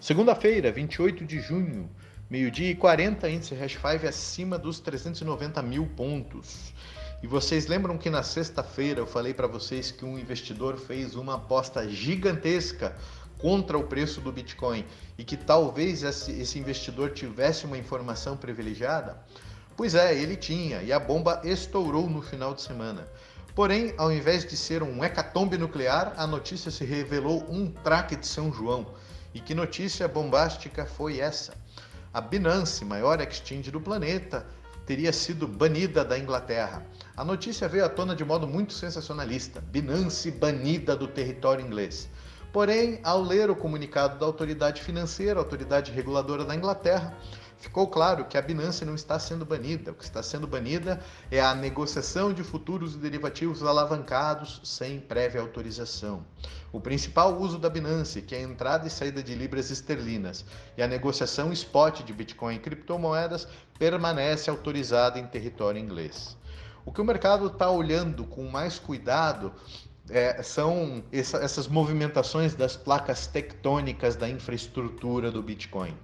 Segunda-feira, 28 de junho, meio-dia e 40, índice Hash 5 acima dos 390 mil pontos. E vocês lembram que na sexta-feira eu falei para vocês que um investidor fez uma aposta gigantesca contra o preço do Bitcoin e que talvez esse investidor tivesse uma informação privilegiada? Pois é, ele tinha, e a bomba estourou no final de semana. Porém, ao invés de ser um hecatombe nuclear, a notícia se revelou um traque de São João. E que notícia bombástica foi essa? A Binance, maior exchange do planeta, teria sido banida da Inglaterra. A notícia veio à tona de modo muito sensacionalista: Binance banida do território inglês. Porém, ao ler o comunicado da autoridade financeira, autoridade reguladora da Inglaterra, ficou claro que a Binance não está sendo banida. O que está sendo banida é a negociação de futuros e derivativos alavancados sem prévia autorização. O principal uso da Binance, que é a entrada e saída de libras esterlinas, e a negociação spot de Bitcoin e criptomoedas, permanece autorizada em território inglês. O que o mercado está olhando com mais cuidado é, são essa, essas movimentações das placas tectônicas da infraestrutura do Bitcoin.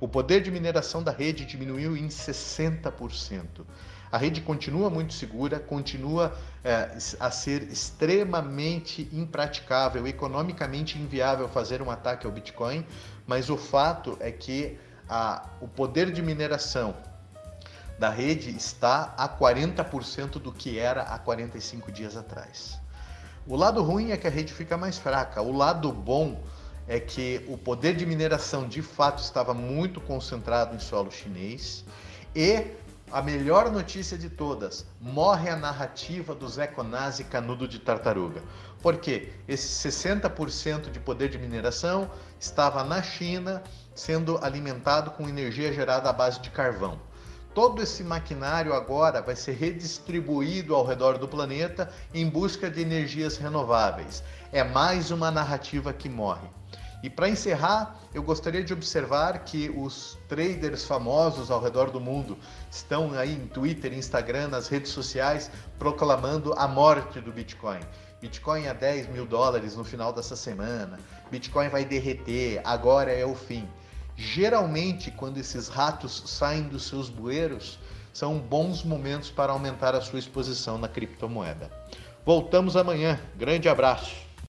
O poder de mineração da rede diminuiu em 60%. A rede continua muito segura, continua é, a ser extremamente impraticável, economicamente inviável fazer um ataque ao Bitcoin, mas o fato é que a, o poder de mineração da rede está a 40% do que era há 45 dias atrás. O lado ruim é que a rede fica mais fraca. O lado bom é que o poder de mineração de fato estava muito concentrado em solo chinês e a melhor notícia de todas, morre a narrativa do Zé Conaz e Canudo de Tartaruga. Porque esse 60% de poder de mineração estava na China sendo alimentado com energia gerada à base de carvão. Todo esse maquinário agora vai ser redistribuído ao redor do planeta em busca de energias renováveis. É mais uma narrativa que morre. E para encerrar, eu gostaria de observar que os traders famosos ao redor do mundo estão aí em Twitter, Instagram, nas redes sociais, proclamando a morte do Bitcoin. Bitcoin a 10 mil dólares no final dessa semana, Bitcoin vai derreter, agora é o fim. Geralmente, quando esses ratos saem dos seus bueiros, são bons momentos para aumentar a sua exposição na criptomoeda. Voltamos amanhã. Grande abraço.